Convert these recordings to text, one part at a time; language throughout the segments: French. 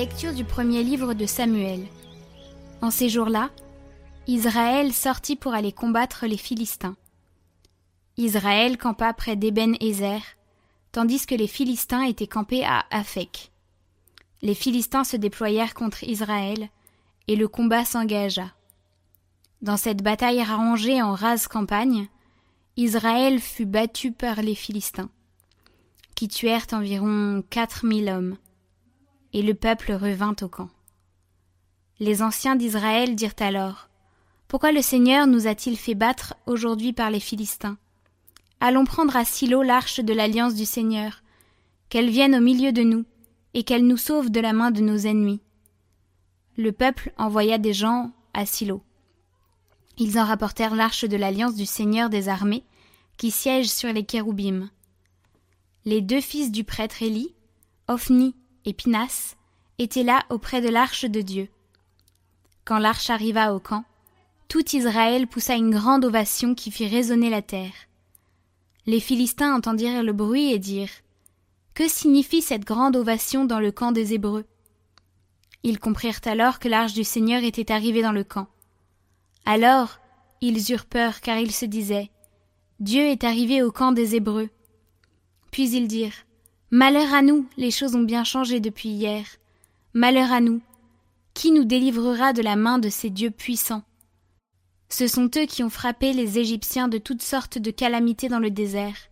Lecture du premier livre de Samuel. En ces jours-là, Israël sortit pour aller combattre les Philistins. Israël campa près d'Eben-Ezer, tandis que les Philistins étaient campés à Aphek. Les Philistins se déployèrent contre Israël, et le combat s'engagea. Dans cette bataille arrangée en rase campagne, Israël fut battu par les Philistins, qui tuèrent environ quatre mille hommes, et le peuple revint au camp. Les anciens d'Israël dirent alors Pourquoi le Seigneur nous a-t-il fait battre aujourd'hui par les Philistins? Allons prendre à Silo l'arche de l'alliance du Seigneur, qu'elle vienne au milieu de nous, et qu'elle nous sauve de la main de nos ennemis. Le peuple envoya des gens à Silo. Ils en rapportèrent l'arche de l'alliance du Seigneur des armées, qui siège sur les kéroubim. Les deux fils du prêtre Élie, Ophni et Pinas, étaient là auprès de l'arche de Dieu. Quand l'arche arriva au camp, tout Israël poussa une grande ovation qui fit résonner la terre. Les Philistins entendirent le bruit et dirent Que signifie cette grande ovation dans le camp des Hébreux? Ils comprirent alors que l'arche du Seigneur était arrivée dans le camp. Alors ils eurent peur car ils se disaient Dieu est arrivé au camp des Hébreux. Puis ils dirent Malheur à nous, les choses ont bien changé depuis hier. Malheur à nous. Qui nous délivrera de la main de ces dieux puissants? Ce sont eux qui ont frappé les Égyptiens de toutes sortes de calamités dans le désert.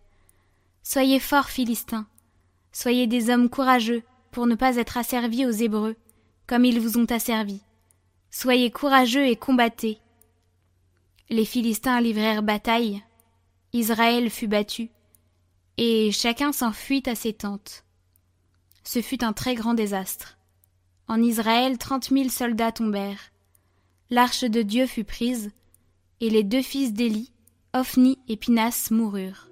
Soyez forts, Philistins. Soyez des hommes courageux pour ne pas être asservis aux Hébreux, comme ils vous ont asservis. Soyez courageux et combattez. Les Philistins livrèrent bataille. Israël fut battu. Et chacun s'enfuit à ses tentes. Ce fut un très grand désastre. En Israël, trente mille soldats tombèrent. L'arche de Dieu fut prise, et les deux fils d'Élie, Ophni et Pinas, moururent.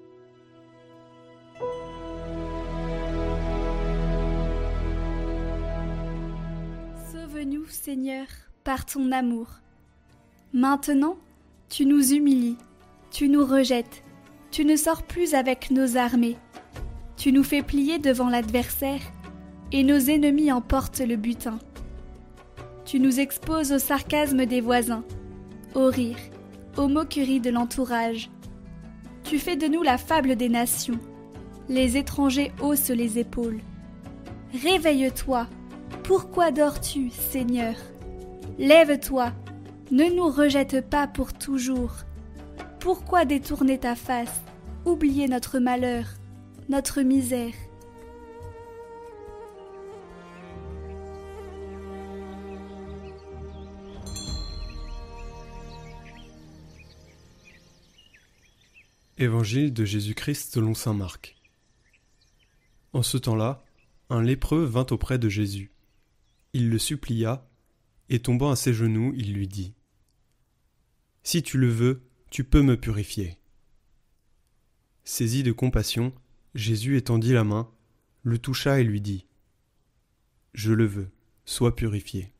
Sauve-nous, Seigneur, par ton amour. Maintenant, tu nous humilies, tu nous rejettes, tu ne sors plus avec nos armées, tu nous fais plier devant l'adversaire, et nos ennemis emportent le butin. Tu nous exposes au sarcasme des voisins, au rire aux moqueries de l'entourage. Tu fais de nous la fable des nations. Les étrangers haussent les épaules. Réveille-toi. Pourquoi dors-tu, Seigneur? Lève-toi. Ne nous rejette pas pour toujours. Pourquoi détourner ta face Oublier notre malheur, notre misère? Évangile de Jésus-Christ selon saint Marc. En ce temps-là, un lépreux vint auprès de Jésus. Il le supplia, et tombant à ses genoux, il lui dit Si tu le veux, tu peux me purifier. Saisi de compassion, Jésus étendit la main, le toucha et lui dit Je le veux, sois purifié.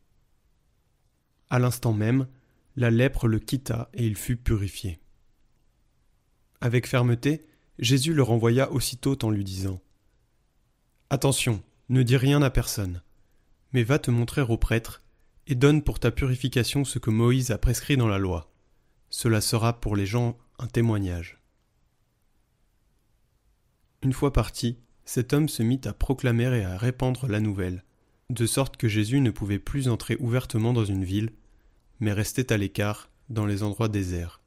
À l'instant même, la lèpre le quitta et il fut purifié. Avec fermeté, Jésus le renvoya aussitôt en lui disant Attention, ne dis rien à personne, mais va te montrer au prêtre, et donne pour ta purification ce que Moïse a prescrit dans la loi. Cela sera pour les gens un témoignage. Une fois parti, cet homme se mit à proclamer et à répandre la nouvelle, de sorte que Jésus ne pouvait plus entrer ouvertement dans une ville, mais restait à l'écart dans les endroits déserts.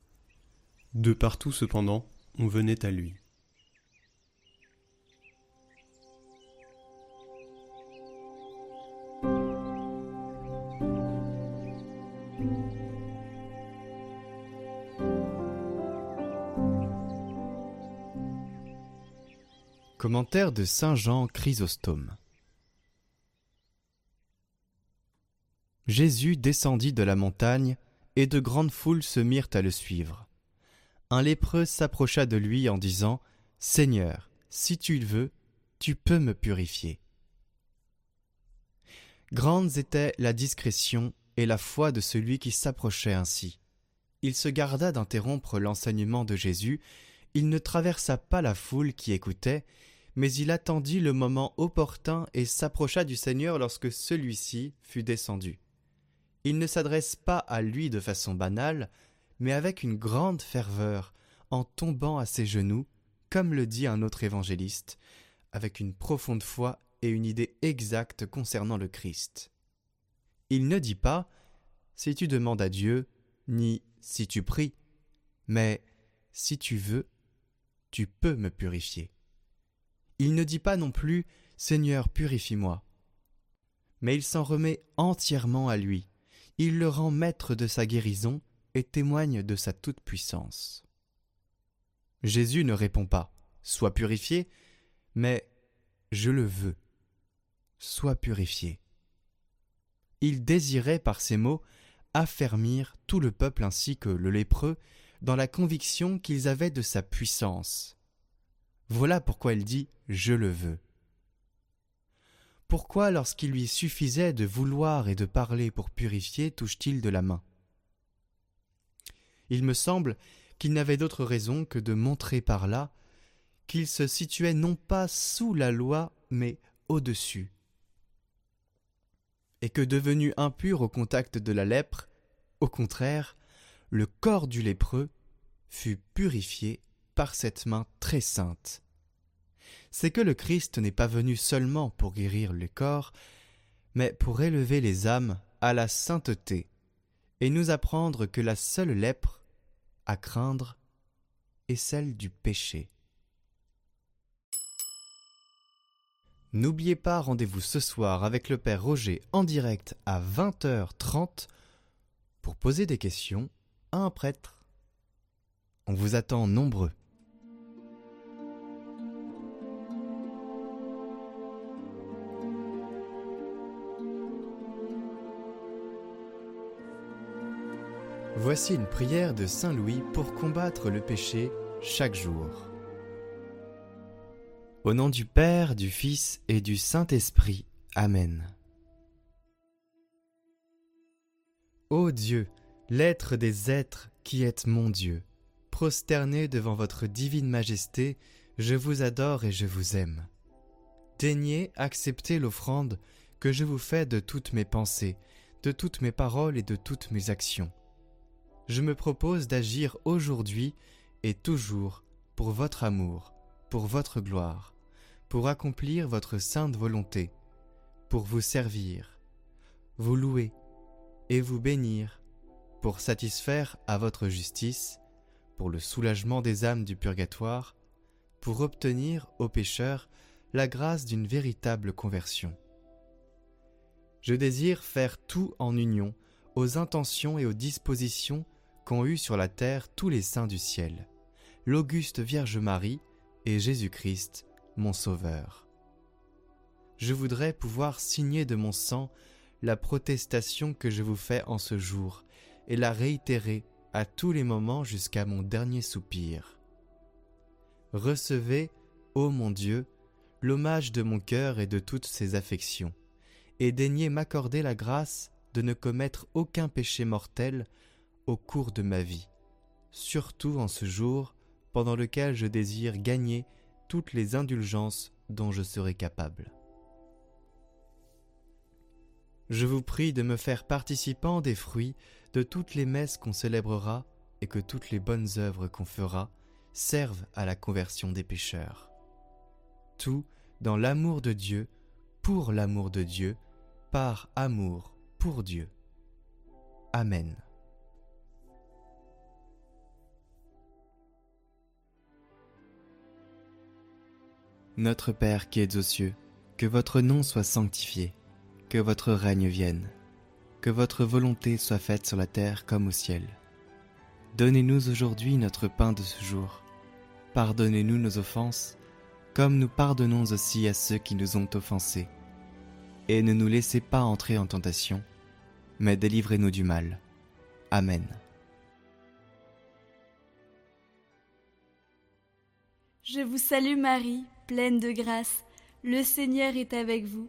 De partout cependant, on venait à lui. Commentaire de Saint Jean Chrysostome Jésus descendit de la montagne, et de grandes foules se mirent à le suivre un lépreux s'approcha de lui en disant Seigneur, si tu le veux, tu peux me purifier. Grandes étaient la discrétion et la foi de celui qui s'approchait ainsi. Il se garda d'interrompre l'enseignement de Jésus, il ne traversa pas la foule qui écoutait, mais il attendit le moment opportun et s'approcha du Seigneur lorsque celui-ci fut descendu. Il ne s'adresse pas à lui de façon banale, mais avec une grande ferveur, en tombant à ses genoux, comme le dit un autre évangéliste, avec une profonde foi et une idée exacte concernant le Christ. Il ne dit pas si tu demandes à Dieu, ni si tu pries, mais si tu veux, tu peux me purifier. Il ne dit pas non plus Seigneur, purifie-moi. Mais il s'en remet entièrement à lui. Il le rend maître de sa guérison et témoigne de sa toute-puissance. Jésus ne répond pas Sois purifié, mais Je le veux. Sois purifié. Il désirait par ces mots affermir tout le peuple ainsi que le lépreux dans la conviction qu'ils avaient de sa puissance. Voilà pourquoi il dit Je le veux. Pourquoi, lorsqu'il lui suffisait de vouloir et de parler pour purifier, touche-t-il de la main? Il me semble qu'il n'avait d'autre raison que de montrer par là qu'il se situait non pas sous la loi, mais au-dessus, et que devenu impur au contact de la lèpre, au contraire, le corps du lépreux fut purifié par cette main très sainte. C'est que le Christ n'est pas venu seulement pour guérir le corps, mais pour élever les âmes à la sainteté, et nous apprendre que la seule lèpre à craindre est celle du péché. N'oubliez pas, rendez-vous ce soir avec le Père Roger en direct à 20h30 pour poser des questions un prêtre. On vous attend nombreux. Voici une prière de Saint Louis pour combattre le péché chaque jour. Au nom du Père, du Fils et du Saint-Esprit. Amen. Ô Dieu, l'être des êtres qui êtes mon Dieu, prosterné devant votre divine majesté, je vous adore et je vous aime. Daignez accepter l'offrande que je vous fais de toutes mes pensées, de toutes mes paroles et de toutes mes actions. Je me propose d'agir aujourd'hui et toujours pour votre amour, pour votre gloire, pour accomplir votre sainte volonté, pour vous servir, vous louer et vous bénir, pour satisfaire à votre justice, pour le soulagement des âmes du purgatoire, pour obtenir aux pécheurs la grâce d'une véritable conversion. Je désire faire tout en union aux intentions et aux dispositions qu'ont eues sur la terre tous les saints du ciel, l'auguste Vierge Marie et Jésus-Christ, mon Sauveur. Je voudrais pouvoir signer de mon sang la protestation que je vous fais en ce jour et la réitérer à tous les moments jusqu'à mon dernier soupir. Recevez, ô mon Dieu, l'hommage de mon cœur et de toutes ses affections, et daignez m'accorder la grâce de ne commettre aucun péché mortel au cours de ma vie, surtout en ce jour pendant lequel je désire gagner toutes les indulgences dont je serai capable. Je vous prie de me faire participant des fruits de toutes les messes qu'on célébrera et que toutes les bonnes œuvres qu'on fera servent à la conversion des pécheurs. Tout dans l'amour de Dieu, pour l'amour de Dieu, par amour pour Dieu. Amen. Notre Père qui es aux cieux, que votre nom soit sanctifié, que votre règne vienne, que votre volonté soit faite sur la terre comme au ciel. Donnez-nous aujourd'hui notre pain de ce jour. Pardonnez-nous nos offenses, comme nous pardonnons aussi à ceux qui nous ont offensés. Et ne nous laissez pas entrer en tentation, mais délivrez-nous du mal. Amen. Je vous salue Marie, pleine de grâce, le Seigneur est avec vous.